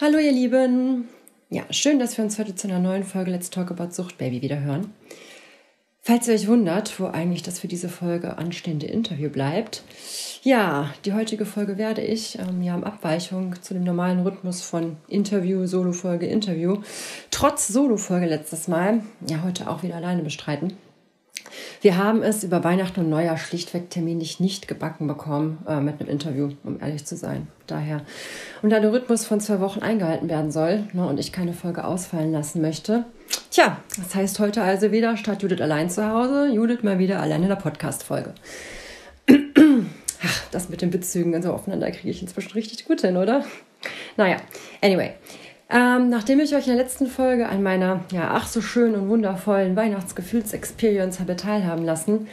Hallo ihr Lieben. Ja, schön, dass wir uns heute zu einer neuen Folge Let's Talk About Sucht Baby wieder hören. Falls ihr euch wundert, wo eigentlich das für diese Folge anstehende Interview bleibt, ja, die heutige Folge werde ich, ähm, ja, in Abweichung zu dem normalen Rhythmus von Interview, Solo-Folge, Interview, trotz Solo-Folge letztes Mal, ja, heute auch wieder alleine bestreiten. Wir haben es über Weihnachten und Neujahr schlichtweg terminlich nicht gebacken bekommen äh, mit einem Interview, um ehrlich zu sein. Daher. Und da der Rhythmus von zwei Wochen eingehalten werden soll ne, und ich keine Folge ausfallen lassen möchte, tja, das heißt heute also wieder statt Judith allein zu Hause, Judith mal wieder allein in der Podcast-Folge. Ach, das mit den Bezügen und so aufeinander kriege ich inzwischen richtig gut hin, oder? Naja, anyway. Ähm, nachdem ich euch in der letzten Folge an meiner ja ach so schönen und wundervollen Weihnachtsgefühls-Experience habe teilhaben lassen,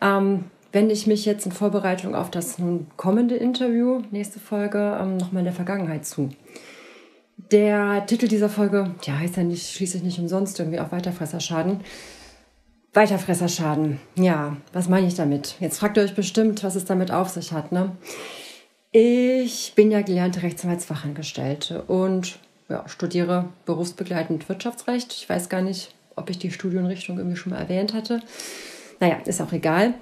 ähm, wende ich mich jetzt in Vorbereitung auf das nun kommende Interview, nächste Folge, ähm, nochmal in der Vergangenheit zu. Der Titel dieser Folge, ja, heißt ja nicht, schließlich nicht umsonst irgendwie auch Weiterfresserschaden. Weiterfresserschaden, ja, was meine ich damit? Jetzt fragt ihr euch bestimmt, was es damit auf sich hat, ne? Ich bin ja gelernte Rechtsanwaltsfachangestellte und ja, studiere berufsbegleitend Wirtschaftsrecht. Ich weiß gar nicht, ob ich die Studienrichtung irgendwie schon mal erwähnt hatte. Naja, ist auch egal.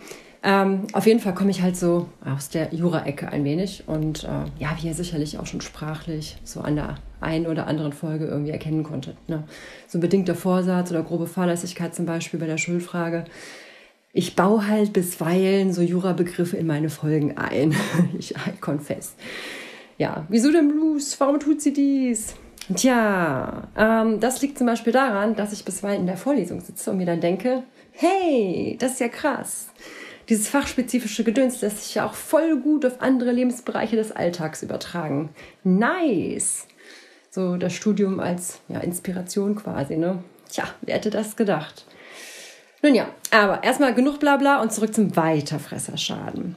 Ähm, auf jeden Fall komme ich halt so aus der Jura-Ecke ein wenig und äh, ja, wie ihr sicherlich auch schon sprachlich so an der einen oder anderen Folge irgendwie erkennen konntet. Ne? So ein bedingter Vorsatz oder grobe Fahrlässigkeit zum Beispiel bei der Schuldfrage. Ich baue halt bisweilen so Jura-Begriffe in meine Folgen ein. ich confess. Ja, wieso denn Blues? Warum tut sie dies? Tja, ähm, das liegt zum Beispiel daran, dass ich bisweilen in der Vorlesung sitze und mir dann denke, hey, das ist ja krass. Dieses fachspezifische Gedöns lässt sich ja auch voll gut auf andere Lebensbereiche des Alltags übertragen. Nice. So das Studium als ja, Inspiration quasi, ne? Tja, wer hätte das gedacht? Nun ja, aber erstmal genug Blabla und zurück zum Weiterfresserschaden.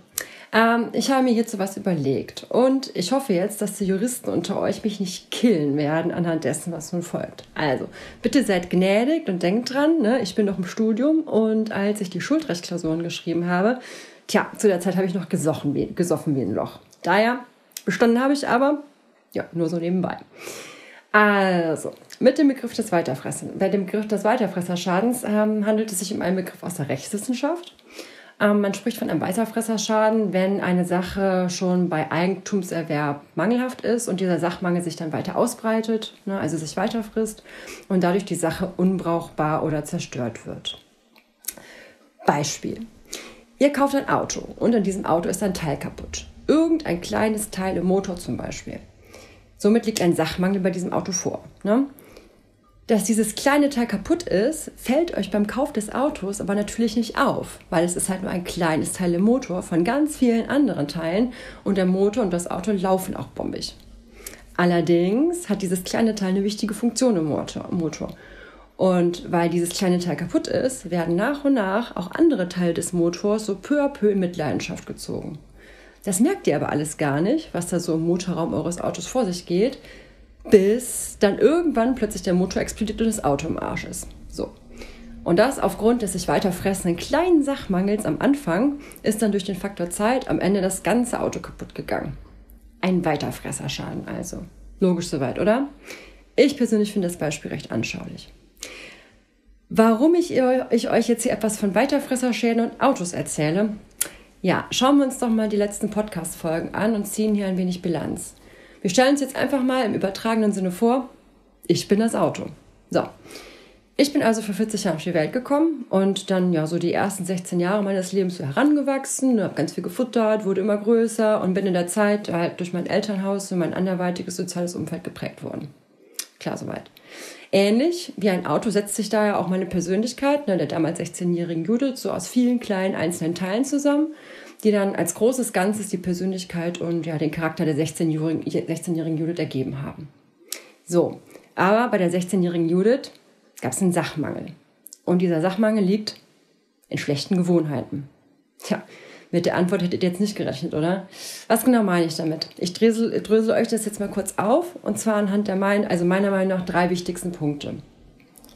Ähm, ich habe mir hierzu was überlegt und ich hoffe jetzt, dass die Juristen unter euch mich nicht killen werden anhand dessen, was nun folgt. Also, bitte seid gnädig und denkt dran, ne, ich bin noch im Studium und als ich die Schuldrechtsklausuren geschrieben habe, tja, zu der Zeit habe ich noch gesoffen wie, gesoffen wie ein Loch. Daher, bestanden habe ich aber, ja, nur so nebenbei. Also, mit dem Begriff des Weiterfressen. Bei dem Begriff des Weiterfresserschadens ähm, handelt es sich um einen Begriff aus der Rechtswissenschaft. Ähm, man spricht von einem Weiterfresserschaden, wenn eine Sache schon bei Eigentumserwerb mangelhaft ist und dieser Sachmangel sich dann weiter ausbreitet, ne, also sich weiter frisst und dadurch die Sache unbrauchbar oder zerstört wird. Beispiel. Ihr kauft ein Auto und in diesem Auto ist ein Teil kaputt. Irgendein kleines Teil im Motor zum Beispiel. Somit liegt ein Sachmangel bei diesem Auto vor. Ne? Dass dieses kleine Teil kaputt ist, fällt euch beim Kauf des Autos aber natürlich nicht auf, weil es ist halt nur ein kleines Teil im Motor von ganz vielen anderen Teilen und der Motor und das Auto laufen auch bombig. Allerdings hat dieses kleine Teil eine wichtige Funktion im Motor. Und weil dieses kleine Teil kaputt ist, werden nach und nach auch andere Teile des Motors so peu à peu in Mitleidenschaft gezogen. Das merkt ihr aber alles gar nicht, was da so im Motorraum eures Autos vor sich geht, bis dann irgendwann plötzlich der Motor explodiert und das Auto im Arsch ist. So. Und das aufgrund des sich weiter fressenden kleinen Sachmangels am Anfang ist dann durch den Faktor Zeit am Ende das ganze Auto kaputt gegangen. Ein Weiterfresserschaden also. Logisch soweit, oder? Ich persönlich finde das Beispiel recht anschaulich. Warum ich, ich euch jetzt hier etwas von Weiterfresserschäden und Autos erzähle? Ja, schauen wir uns doch mal die letzten Podcast-Folgen an und ziehen hier ein wenig Bilanz. Wir stellen uns jetzt einfach mal im übertragenen Sinne vor, ich bin das Auto. So. Ich bin also vor 40 Jahren auf die Welt gekommen und dann ja so die ersten 16 Jahre meines Lebens so herangewachsen, habe ganz viel gefuttert, wurde immer größer und bin in der Zeit halt durch mein Elternhaus und mein anderweitiges soziales Umfeld geprägt worden. Klar soweit. Ähnlich wie ein Auto setzt sich da ja auch meine Persönlichkeit, ne, der damals 16-jährigen Judith, so aus vielen kleinen einzelnen Teilen zusammen die dann als großes Ganzes die Persönlichkeit und ja, den Charakter der 16-jährigen 16 Judith ergeben haben. So, aber bei der 16-jährigen Judith gab es einen Sachmangel. Und dieser Sachmangel liegt in schlechten Gewohnheiten. Tja, mit der Antwort hättet ihr jetzt nicht gerechnet, oder? Was genau meine ich damit? Ich drösel, drösel euch das jetzt mal kurz auf und zwar anhand der mein, also meiner Meinung nach drei wichtigsten Punkte.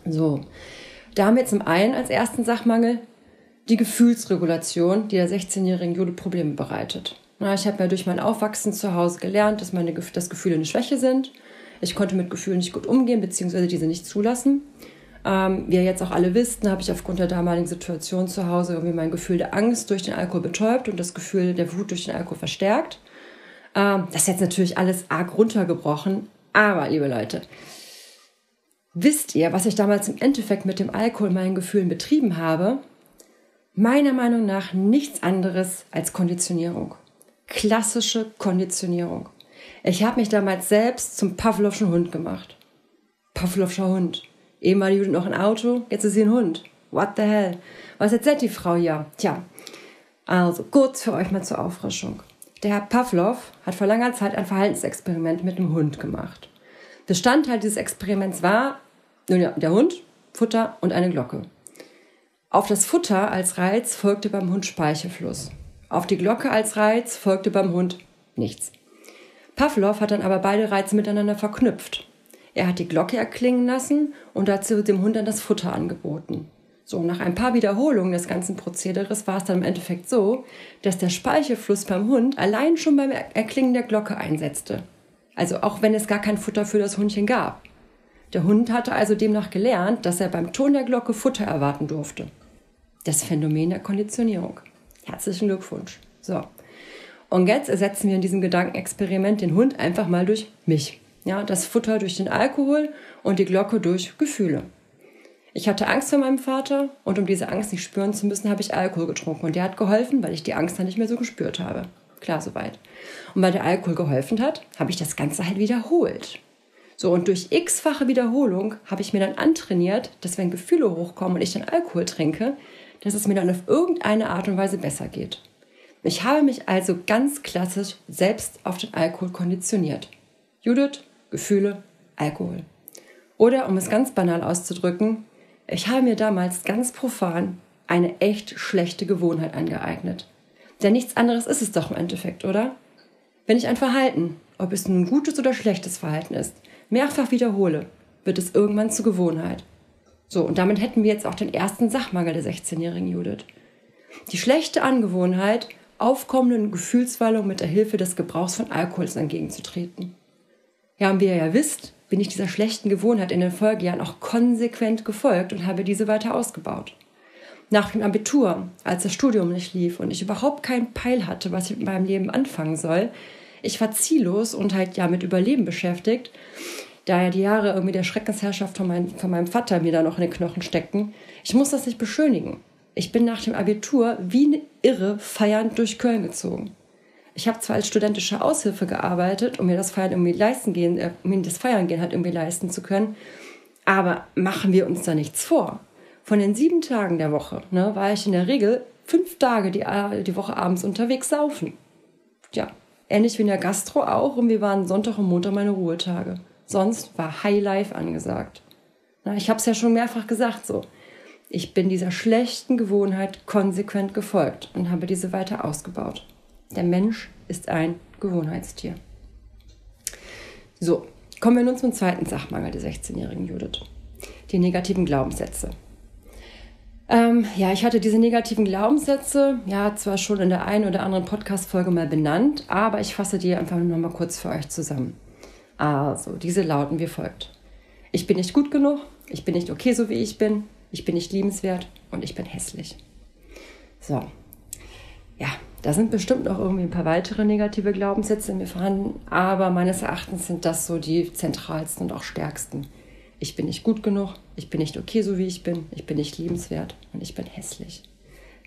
So, da haben wir zum einen als ersten Sachmangel die Gefühlsregulation, die der 16-jährigen Jude Probleme bereitet. ich habe ja durch mein Aufwachsen zu Hause gelernt, dass, meine, dass Gefühle eine Schwäche sind. Ich konnte mit Gefühlen nicht gut umgehen, beziehungsweise diese nicht zulassen. Ähm, wie ihr jetzt auch alle wisst, habe ich aufgrund der damaligen Situation zu Hause irgendwie mein Gefühl der Angst durch den Alkohol betäubt und das Gefühl der Wut durch den Alkohol verstärkt. Ähm, das ist jetzt natürlich alles arg runtergebrochen. Aber, liebe Leute, wisst ihr, was ich damals im Endeffekt mit dem Alkohol meinen Gefühlen betrieben habe? Meiner Meinung nach nichts anderes als Konditionierung. Klassische Konditionierung. Ich habe mich damals selbst zum Pavlovschen Hund gemacht. Pavlovscher Hund. Eben war die Judith noch ein Auto, jetzt ist sie ein Hund. What the hell? Was erzählt die Frau hier? Tja, also kurz für euch mal zur Auffrischung. Der Herr Pavlov hat vor langer Zeit ein Verhaltensexperiment mit dem Hund gemacht. Bestandteil dieses Experiments war nun ja, der Hund, Futter und eine Glocke. Auf das Futter als Reiz folgte beim Hund Speichelfluss. Auf die Glocke als Reiz folgte beim Hund nichts. Pavlov hat dann aber beide Reize miteinander verknüpft. Er hat die Glocke erklingen lassen und dazu dem Hund dann das Futter angeboten. So, nach ein paar Wiederholungen des ganzen Prozederes war es dann im Endeffekt so, dass der Speichelfluss beim Hund allein schon beim Erklingen der Glocke einsetzte. Also auch wenn es gar kein Futter für das Hundchen gab. Der Hund hatte also demnach gelernt, dass er beim Ton der Glocke Futter erwarten durfte. Das Phänomen der Konditionierung. Herzlichen Glückwunsch. So. Und jetzt ersetzen wir in diesem Gedankenexperiment den Hund einfach mal durch mich. Ja, das Futter durch den Alkohol und die Glocke durch Gefühle. Ich hatte Angst vor meinem Vater und um diese Angst nicht spüren zu müssen, habe ich Alkohol getrunken. Und der hat geholfen, weil ich die Angst dann nicht mehr so gespürt habe. Klar, soweit. Und weil der Alkohol geholfen hat, habe ich das Ganze halt wiederholt. So, und durch x-fache Wiederholung habe ich mir dann antrainiert, dass wenn Gefühle hochkommen und ich dann Alkohol trinke, dass es mir dann auf irgendeine Art und Weise besser geht. Ich habe mich also ganz klassisch selbst auf den Alkohol konditioniert. Judith, Gefühle, Alkohol. Oder um es ganz banal auszudrücken, ich habe mir damals ganz profan eine echt schlechte Gewohnheit angeeignet. Denn nichts anderes ist es doch im Endeffekt, oder? Wenn ich ein Verhalten, ob es nun gutes oder schlechtes Verhalten ist, mehrfach wiederhole, wird es irgendwann zur Gewohnheit. So, und damit hätten wir jetzt auch den ersten Sachmangel der 16-jährigen Judith. Die schlechte Angewohnheit, aufkommenden Gefühlswallungen mit der Hilfe des Gebrauchs von Alkohols entgegenzutreten. Ja, und wie ihr ja wisst, bin ich dieser schlechten Gewohnheit in den Folgejahren auch konsequent gefolgt und habe diese weiter ausgebaut. Nach dem Abitur, als das Studium nicht lief und ich überhaupt keinen Peil hatte, was ich mit meinem Leben anfangen soll, ich war ziellos und halt ja mit Überleben beschäftigt, da ja die Jahre irgendwie der Schreckensherrschaft von, mein, von meinem Vater mir da noch in den Knochen steckten. Ich muss das nicht beschönigen. Ich bin nach dem Abitur wie eine Irre feiernd durch Köln gezogen. Ich habe zwar als studentische Aushilfe gearbeitet, um mir das Feiern irgendwie leisten gehen, äh, mir das Feiern gehen halt irgendwie leisten zu können, aber machen wir uns da nichts vor. Von den sieben Tagen der Woche ne, war ich in der Regel fünf Tage die, äh, die Woche abends unterwegs saufen. Ja, ähnlich wie in der Gastro auch und wir waren Sonntag und Montag meine Ruhetage. Sonst war High Life angesagt. Na, ich habe es ja schon mehrfach gesagt so. Ich bin dieser schlechten Gewohnheit konsequent gefolgt und habe diese weiter ausgebaut. Der Mensch ist ein Gewohnheitstier. So, kommen wir nun zum zweiten Sachmangel der 16-jährigen Judith. Die negativen Glaubenssätze. Ähm, ja, ich hatte diese negativen Glaubenssätze ja zwar schon in der einen oder anderen Podcast-Folge mal benannt, aber ich fasse die einfach nur mal kurz für euch zusammen. Also, diese lauten wie folgt: Ich bin nicht gut genug, ich bin nicht okay, so wie ich bin, ich bin nicht liebenswert und ich bin hässlich. So, ja, da sind bestimmt noch irgendwie ein paar weitere negative Glaubenssätze in mir vorhanden, aber meines Erachtens sind das so die zentralsten und auch stärksten. Ich bin nicht gut genug, ich bin nicht okay, so wie ich bin, ich bin nicht liebenswert und ich bin hässlich.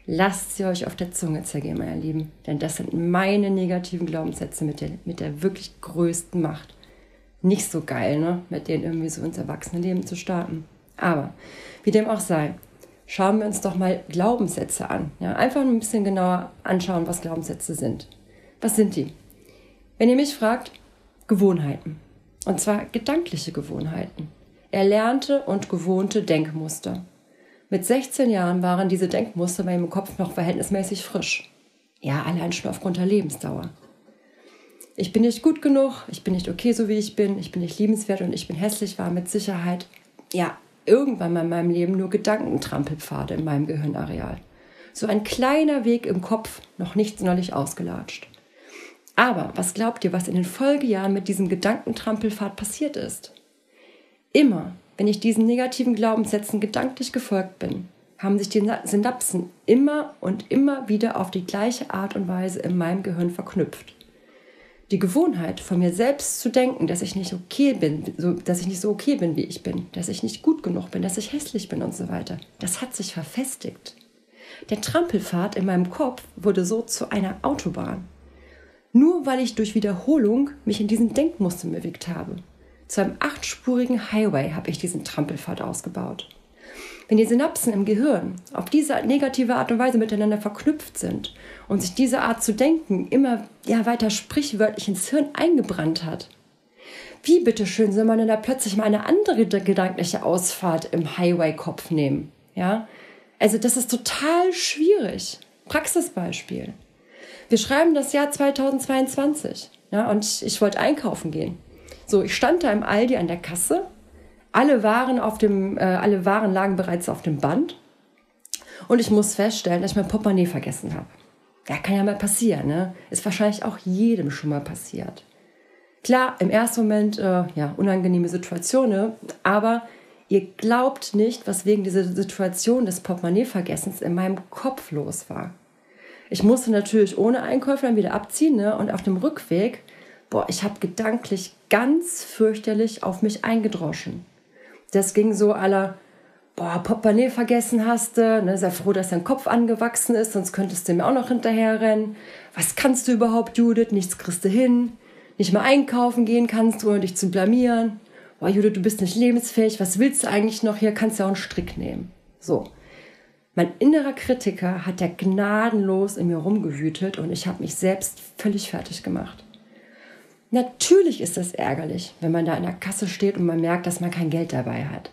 Lasst sie euch auf der Zunge zergehen, meine Lieben, denn das sind meine negativen Glaubenssätze mit der, mit der wirklich größten Macht. Nicht so geil, ne? mit denen irgendwie so ins Erwachsenenleben zu starten. Aber wie dem auch sei, schauen wir uns doch mal Glaubenssätze an. Ja, einfach ein bisschen genauer anschauen, was Glaubenssätze sind. Was sind die? Wenn ihr mich fragt, Gewohnheiten. Und zwar gedankliche Gewohnheiten. Erlernte und gewohnte Denkmuster. Mit 16 Jahren waren diese Denkmuster bei meinem Kopf noch verhältnismäßig frisch. Ja, allein schon aufgrund der Lebensdauer. Ich bin nicht gut genug, ich bin nicht okay, so wie ich bin, ich bin nicht liebenswert und ich bin hässlich, war mit Sicherheit, ja, irgendwann mal in meinem Leben nur Gedankentrampelpfade in meinem Gehirnareal. So ein kleiner Weg im Kopf, noch nicht sonderlich ausgelatscht. Aber was glaubt ihr, was in den Folgejahren mit diesem Gedankentrampelfahrt passiert ist? Immer, wenn ich diesen negativen Glaubenssätzen gedanklich gefolgt bin, haben sich die Synapsen immer und immer wieder auf die gleiche Art und Weise in meinem Gehirn verknüpft. Die Gewohnheit, von mir selbst zu denken, dass ich nicht okay bin, so, dass ich nicht so okay bin, wie ich bin, dass ich nicht gut genug bin, dass ich hässlich bin und so weiter, das hat sich verfestigt. Der Trampelpfad in meinem Kopf wurde so zu einer Autobahn. Nur weil ich durch Wiederholung mich in diesen Denkmustern bewegt habe. Zu einem achtspurigen Highway habe ich diesen Trampelpfad ausgebaut. Wenn die Synapsen im Gehirn auf diese negative Art und Weise miteinander verknüpft sind und sich diese Art zu denken immer ja, weiter sprichwörtlich ins Hirn eingebrannt hat, wie bitteschön soll man denn da plötzlich mal eine andere gedankliche Ausfahrt im Highway-Kopf nehmen? Ja? Also das ist total schwierig. Praxisbeispiel. Wir schreiben das Jahr 2022 ja, und ich wollte einkaufen gehen. So, ich stand da im Aldi an der Kasse alle Waren, auf dem, äh, alle Waren lagen bereits auf dem Band. Und ich muss feststellen, dass ich mein Portemonnaie vergessen habe. Ja, kann ja mal passieren, ne? Ist wahrscheinlich auch jedem schon mal passiert. Klar, im ersten Moment, äh, ja, unangenehme Situation, ne? aber ihr glaubt nicht, was wegen dieser Situation des Portemonnaie-Vergessens in meinem Kopf los war. Ich musste natürlich ohne Einkäufe dann wieder abziehen ne? und auf dem Rückweg, boah, ich habe gedanklich ganz fürchterlich auf mich eingedroschen. Das ging so aller, boah, Portemonnaie vergessen hast du, ne, sei froh, dass dein Kopf angewachsen ist, sonst könntest du mir auch noch hinterherrennen. Was kannst du überhaupt, Judith? Nichts kriegst du hin. Nicht mal einkaufen gehen kannst ohne dich zu blamieren. Boah, Judith, du bist nicht lebensfähig. Was willst du eigentlich noch hier? Kannst ja auch einen Strick nehmen. So. Mein innerer Kritiker hat ja gnadenlos in mir rumgewütet und ich habe mich selbst völlig fertig gemacht. Natürlich ist das ärgerlich, wenn man da in der Kasse steht und man merkt, dass man kein Geld dabei hat.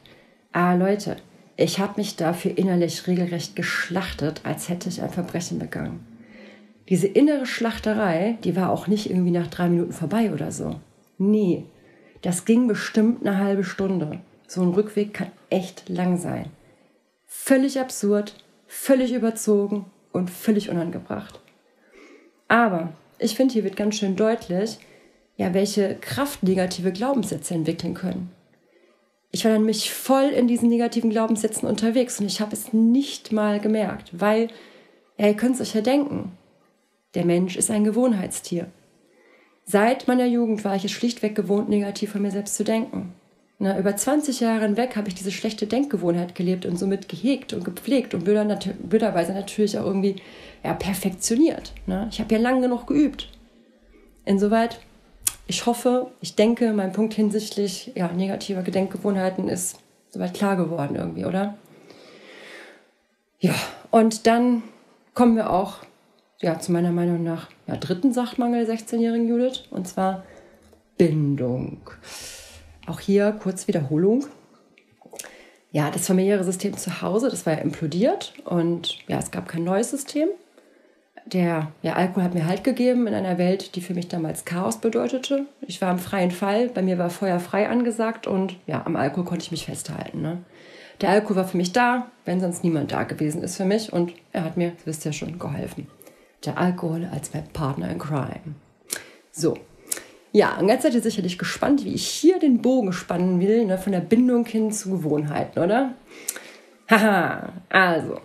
Aber Leute, ich habe mich dafür innerlich regelrecht geschlachtet, als hätte ich ein Verbrechen begangen. Diese innere Schlachterei, die war auch nicht irgendwie nach drei Minuten vorbei oder so. Nee, das ging bestimmt eine halbe Stunde. So ein Rückweg kann echt lang sein. Völlig absurd, völlig überzogen und völlig unangebracht. Aber ich finde, hier wird ganz schön deutlich, ja, welche Kraft negative Glaubenssätze entwickeln können. Ich war dann mich voll in diesen negativen Glaubenssätzen unterwegs und ich habe es nicht mal gemerkt, weil, ja, ihr könnt es euch ja denken, der Mensch ist ein Gewohnheitstier. Seit meiner Jugend war ich es schlichtweg gewohnt, negativ von mir selbst zu denken. Na, über 20 Jahre hinweg habe ich diese schlechte Denkgewohnheit gelebt und somit gehegt und gepflegt und blöderweise natürlich auch irgendwie ja, perfektioniert. Na, ich habe ja lange genug geübt. Insoweit ich hoffe, ich denke, mein Punkt hinsichtlich ja, negativer Gedenkgewohnheiten ist soweit klar geworden irgendwie, oder? Ja, und dann kommen wir auch ja, zu meiner Meinung nach ja, dritten Sachtmangel der 16-jährigen Judith, und zwar Bindung. Auch hier kurz Wiederholung. Ja, das familiäre System zu Hause, das war ja implodiert und ja, es gab kein neues System der ja, Alkohol hat mir Halt gegeben in einer Welt, die für mich damals Chaos bedeutete. Ich war im freien Fall, bei mir war Feuer frei angesagt und ja, am Alkohol konnte ich mich festhalten. Ne? Der Alkohol war für mich da, wenn sonst niemand da gewesen ist für mich und er hat mir, wisst ihr schon, geholfen. Der Alkohol als mein Partner in Crime. So. Ja, und jetzt seid ihr sicherlich gespannt, wie ich hier den Bogen spannen will, ne, von der Bindung hin zu Gewohnheiten, oder? Haha, also,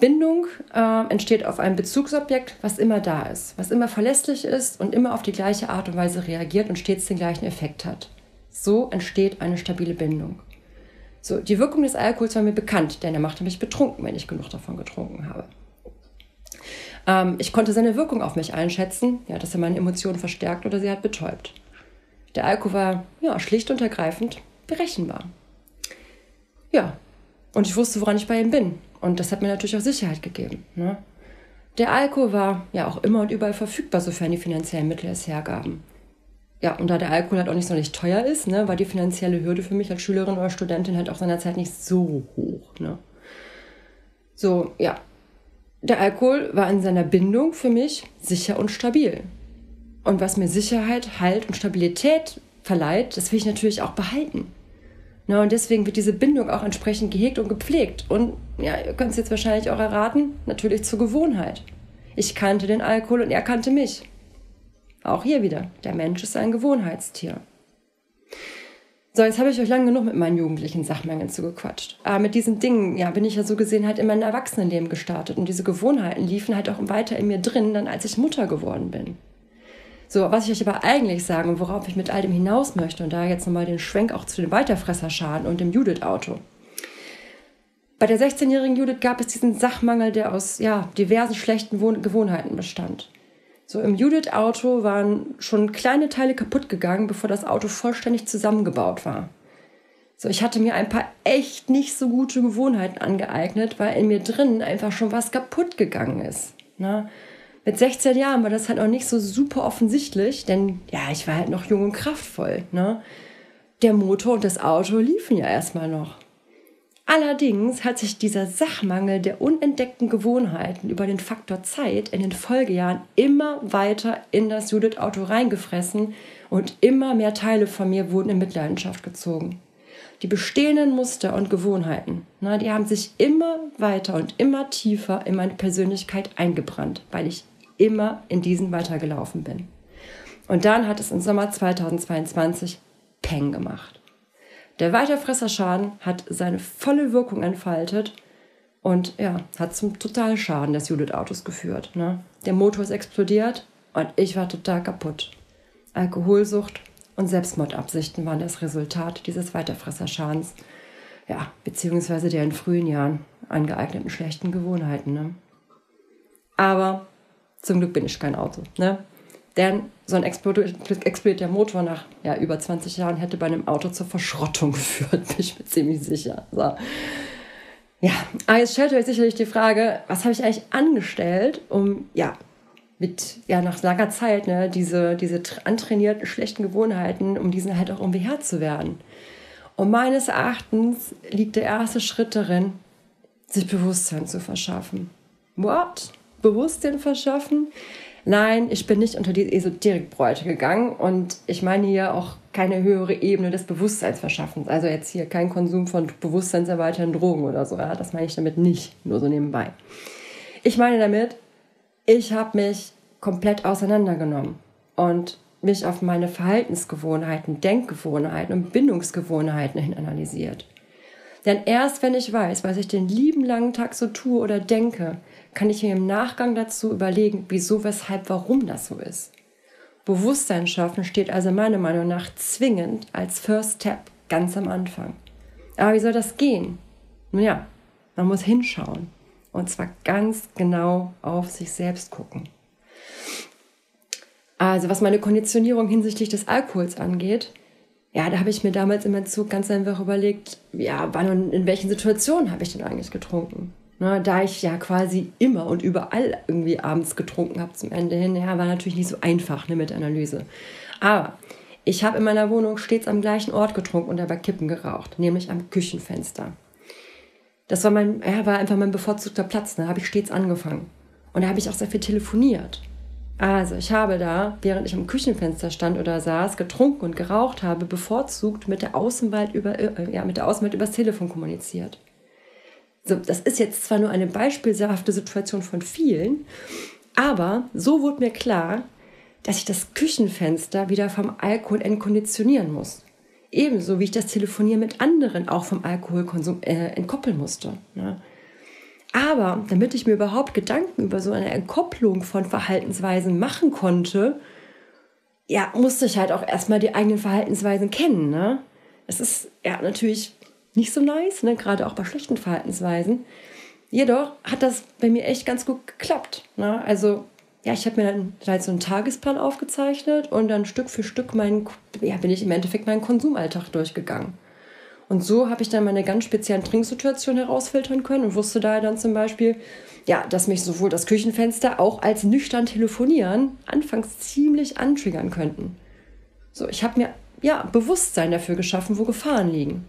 Bindung äh, entsteht auf einem Bezugsobjekt, was immer da ist, was immer verlässlich ist und immer auf die gleiche Art und Weise reagiert und stets den gleichen Effekt hat. So entsteht eine stabile Bindung. So, die Wirkung des Alkohols war mir bekannt, denn er machte mich betrunken, wenn ich genug davon getrunken habe. Ähm, ich konnte seine Wirkung auf mich einschätzen, ja, dass er meine Emotionen verstärkt oder sie hat betäubt. Der Alkohol war ja, schlicht und ergreifend berechenbar. Ja, und ich wusste, woran ich bei ihm bin. Und das hat mir natürlich auch Sicherheit gegeben. Ne? Der Alkohol war ja auch immer und überall verfügbar, sofern die finanziellen Mittel es hergaben. Ja, und da der Alkohol halt auch nicht so nicht teuer ist, ne, war die finanzielle Hürde für mich als Schülerin oder Studentin halt auch seinerzeit nicht so hoch. Ne? So, ja. Der Alkohol war in seiner Bindung für mich sicher und stabil. Und was mir Sicherheit, Halt und Stabilität verleiht, das will ich natürlich auch behalten. Na, und deswegen wird diese Bindung auch entsprechend gehegt und gepflegt. Und ja, ihr könnt es jetzt wahrscheinlich auch erraten, natürlich zur Gewohnheit. Ich kannte den Alkohol und er kannte mich. Auch hier wieder, der Mensch ist ein Gewohnheitstier. So, jetzt habe ich euch lange genug mit meinen jugendlichen Sachmängeln zugequatscht. Aber mit diesen Dingen, ja, bin ich ja so gesehen halt in mein Erwachsenenleben gestartet. Und diese Gewohnheiten liefen halt auch weiter in mir drin, dann als ich Mutter geworden bin. So, was ich euch aber eigentlich sagen und worauf ich mit all dem hinaus möchte, und da jetzt nochmal den Schwenk auch zu den Weiterfresserschaden und dem Judith-Auto. Bei der 16-jährigen Judith gab es diesen Sachmangel, der aus ja, diversen schlechten Wohn Gewohnheiten bestand. So im Judith-Auto waren schon kleine Teile kaputt gegangen, bevor das Auto vollständig zusammengebaut war. So, ich hatte mir ein paar echt nicht so gute Gewohnheiten angeeignet, weil in mir drin einfach schon was kaputt gegangen ist. Ne? Mit 16 Jahren war das halt auch nicht so super offensichtlich, denn ja, ich war halt noch jung und kraftvoll. Ne? Der Motor und das Auto liefen ja erstmal noch. Allerdings hat sich dieser Sachmangel der unentdeckten Gewohnheiten über den Faktor Zeit in den Folgejahren immer weiter in das Judith-Auto reingefressen und immer mehr Teile von mir wurden in Mitleidenschaft gezogen. Die bestehenden Muster und Gewohnheiten, na, die haben sich immer weiter und immer tiefer in meine Persönlichkeit eingebrannt, weil ich immer in diesen weitergelaufen bin. Und dann hat es im Sommer 2022 Peng gemacht. Der Weiterfresserschaden hat seine volle Wirkung entfaltet und ja, hat zum Totalschaden des Judith-Autos geführt. Ne? Der Motor ist explodiert und ich war total kaputt. Alkoholsucht und Selbstmordabsichten waren das Resultat dieses Weiterfresserschadens. Ja, beziehungsweise der in frühen Jahren angeeigneten schlechten Gewohnheiten. Ne? Aber zum Glück bin ich kein Auto. Ne? Denn so ein explodierter Motor nach ja, über 20 Jahren hätte bei einem Auto zur Verschrottung geführt, bin ich mir ziemlich sicher. So. Ja, aber jetzt stellt euch sicherlich die Frage, was habe ich eigentlich angestellt, um ja mit ja nach langer Zeit ne, diese diese antrainierten schlechten Gewohnheiten, um diesen halt auch irgendwie Herr zu werden. Und meines Erachtens liegt der erste Schritt darin, sich Bewusstsein zu verschaffen. What? Bewusstsein verschaffen? Nein, ich bin nicht unter die Esoterikbräute gegangen und ich meine hier auch keine höhere Ebene des Bewusstseinssverschaffens. Also jetzt hier kein Konsum von bewusstseinserweiternden Drogen oder so. Ja? Das meine ich damit nicht, nur so nebenbei. Ich meine damit, ich habe mich komplett auseinandergenommen und mich auf meine Verhaltensgewohnheiten, Denkgewohnheiten und Bindungsgewohnheiten hin analysiert. Denn erst wenn ich weiß, was ich den lieben langen Tag so tue oder denke, kann ich mir im Nachgang dazu überlegen, wieso, weshalb, warum das so ist. Bewusstsein schaffen steht also meiner Meinung nach zwingend als First Step ganz am Anfang. Aber wie soll das gehen? Nun ja, man muss hinschauen und zwar ganz genau auf sich selbst gucken. Also was meine Konditionierung hinsichtlich des Alkohols angeht, ja, da habe ich mir damals im Entzug ganz einfach überlegt, ja, wann und in welchen Situationen habe ich denn eigentlich getrunken? Ne, da ich ja quasi immer und überall irgendwie abends getrunken habe zum Ende hin, ja, war natürlich nicht so einfach ne, mit Analyse. Aber ich habe in meiner Wohnung stets am gleichen Ort getrunken und dabei Kippen geraucht, nämlich am Küchenfenster. Das war, mein, ja, war einfach mein bevorzugter Platz, da ne, habe ich stets angefangen. Und da habe ich auch sehr viel telefoniert. Also, ich habe da, während ich am Küchenfenster stand oder saß, getrunken und geraucht habe, bevorzugt mit der Außenwelt über, äh, ja, mit der Außenwelt übers Telefon kommuniziert. So, das ist jetzt zwar nur eine beispielhafte Situation von vielen, aber so wurde mir klar, dass ich das Küchenfenster wieder vom Alkohol entkonditionieren muss. Ebenso wie ich das Telefonieren mit anderen auch vom Alkoholkonsum äh, entkoppeln musste. Ne? Aber damit ich mir überhaupt Gedanken über so eine Entkopplung von Verhaltensweisen machen konnte, ja, musste ich halt auch erstmal die eigenen Verhaltensweisen kennen. Ne? Das ist ja natürlich nicht so nice, ne? gerade auch bei schlechten Verhaltensweisen. Jedoch hat das bei mir echt ganz gut geklappt. Ne? Also, ja, ich habe mir dann halt so einen Tagesplan aufgezeichnet und dann Stück für Stück meinen, ja, bin ich im Endeffekt meinen Konsumalltag durchgegangen. Und so habe ich dann meine ganz speziellen Trinksituationen herausfiltern können und wusste daher dann zum Beispiel, ja, dass mich sowohl das Küchenfenster auch als nüchtern telefonieren anfangs ziemlich antriggern könnten. So, ich habe mir ja Bewusstsein dafür geschaffen, wo Gefahren liegen.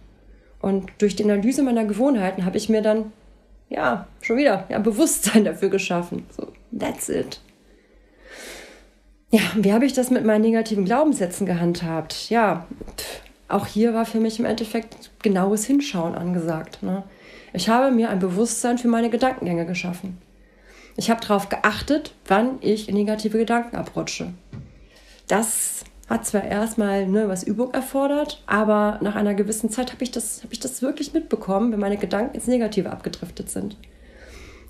Und durch die Analyse meiner Gewohnheiten habe ich mir dann, ja, schon wieder, ja, Bewusstsein dafür geschaffen. So, that's it. Ja, wie habe ich das mit meinen negativen Glaubenssätzen gehandhabt? Ja, auch hier war für mich im Endeffekt genaues Hinschauen angesagt. Ne? Ich habe mir ein Bewusstsein für meine Gedankengänge geschaffen. Ich habe darauf geachtet, wann ich in negative Gedanken abrutsche. das hat zwar erstmal ne, was Übung erfordert, aber nach einer gewissen Zeit habe ich, das, hab ich das wirklich mitbekommen, wenn meine Gedanken ins Negative abgedriftet sind.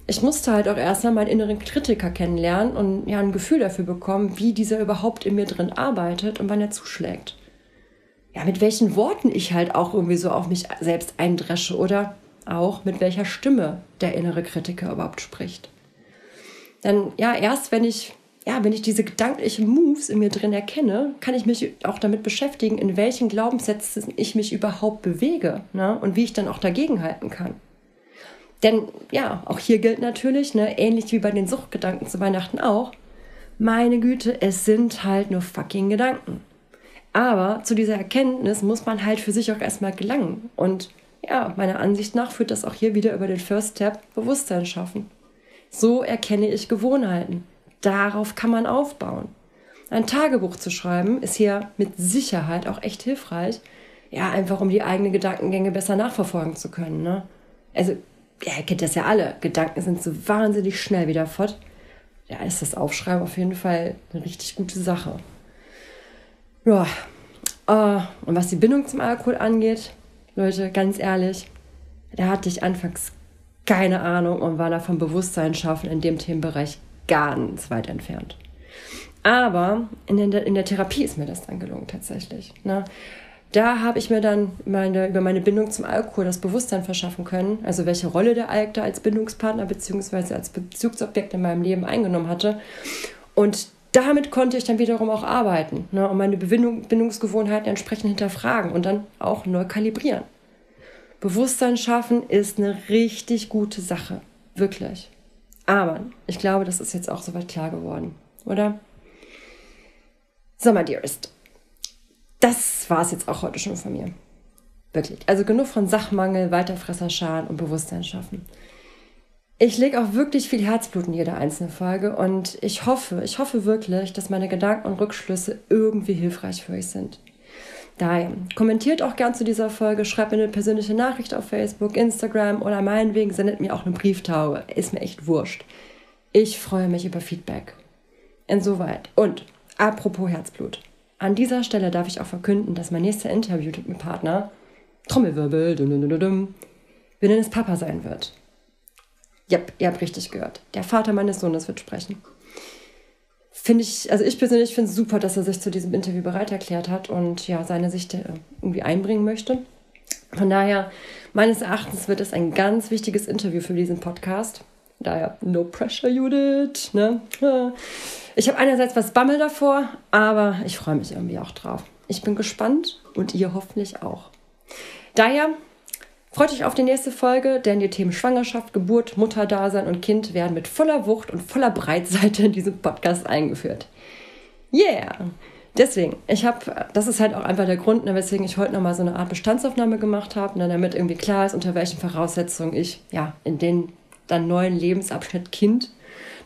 Ich musste halt auch erstmal meinen inneren Kritiker kennenlernen und ja ein Gefühl dafür bekommen, wie dieser überhaupt in mir drin arbeitet und wann er zuschlägt. Ja, mit welchen Worten ich halt auch irgendwie so auf mich selbst eindresche oder auch mit welcher Stimme der innere Kritiker überhaupt spricht. Denn ja, erst wenn ich ja, wenn ich diese gedanklichen Moves in mir drin erkenne, kann ich mich auch damit beschäftigen, in welchen Glaubenssätzen ich mich überhaupt bewege ne? und wie ich dann auch dagegen halten kann. Denn ja, auch hier gilt natürlich, ne, ähnlich wie bei den Suchtgedanken zu Weihnachten auch, meine Güte, es sind halt nur fucking Gedanken. Aber zu dieser Erkenntnis muss man halt für sich auch erstmal gelangen. Und ja, meiner Ansicht nach führt das auch hier wieder über den First Step Bewusstsein schaffen. So erkenne ich Gewohnheiten. Darauf kann man aufbauen. Ein Tagebuch zu schreiben ist hier mit Sicherheit auch echt hilfreich. Ja, einfach um die eigenen Gedankengänge besser nachverfolgen zu können. Ne? Also, ja, ihr kennt das ja alle. Gedanken sind so wahnsinnig schnell wieder fort. Ja, ist das Aufschreiben auf jeden Fall eine richtig gute Sache. Ja, äh, und was die Bindung zum Alkohol angeht, Leute, ganz ehrlich, da hatte ich anfangs keine Ahnung und war da vom Bewusstsein schaffen in dem Themenbereich ganz weit entfernt. Aber in der, in der Therapie ist mir das dann gelungen tatsächlich. Ne? Da habe ich mir dann meine, über meine Bindung zum Alkohol das Bewusstsein verschaffen können, also welche Rolle der Alk als Bindungspartner bzw. als Bezugsobjekt in meinem Leben eingenommen hatte. Und damit konnte ich dann wiederum auch arbeiten ne, und meine Bindung, Bindungsgewohnheiten entsprechend hinterfragen und dann auch neu kalibrieren. Bewusstsein schaffen ist eine richtig gute Sache, wirklich. Aber ich glaube, das ist jetzt auch soweit klar geworden, oder? So, my dearest. Das war es jetzt auch heute schon von mir. Wirklich. Also genug von Sachmangel, Weiterfresserschalen und Bewusstsein schaffen. Ich lege auch wirklich viel Herzblut in jede einzelne Folge und ich hoffe, ich hoffe wirklich, dass meine Gedanken und Rückschlüsse irgendwie hilfreich für euch sind. Daher, kommentiert auch gern zu dieser Folge, schreibt mir eine persönliche Nachricht auf Facebook, Instagram oder meinetwegen sendet mir auch eine Brieftaube. Ist mir echt wurscht. Ich freue mich über Feedback. Insoweit. Und apropos Herzblut. An dieser Stelle darf ich auch verkünden, dass mein nächster Interviewpartner, Trommelwirbel, dum, dum, dum, dum, Willen's Papa sein wird. Yep, ihr habt richtig gehört. Der Vater meines Sohnes wird sprechen. Finde ich, also ich persönlich finde es super, dass er sich zu diesem Interview bereit erklärt hat und ja, seine Sicht äh, irgendwie einbringen möchte. Von daher, meines Erachtens wird es ein ganz wichtiges Interview für diesen Podcast. Daher, no pressure, Judith. Ne? Ich habe einerseits was Bammel davor, aber ich freue mich irgendwie auch drauf. Ich bin gespannt und ihr hoffentlich auch. Daher Freut euch auf die nächste Folge, denn die Themen Schwangerschaft, Geburt, Mutterdasein und Kind werden mit voller Wucht und voller Breitseite in diesem Podcast eingeführt. Yeah! Deswegen, ich habe, das ist halt auch einfach der Grund, ne, weswegen ich heute nochmal so eine Art Bestandsaufnahme gemacht habe, ne, damit irgendwie klar ist, unter welchen Voraussetzungen ich ja in den dann neuen Lebensabschnitt Kind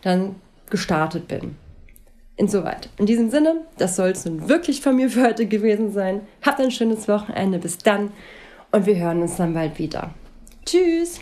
dann gestartet bin. Insoweit. In diesem Sinne, das soll es nun wirklich von mir für heute gewesen sein. Habt ein schönes Wochenende. Bis dann und wir hören uns dann bald wieder. Tschüss!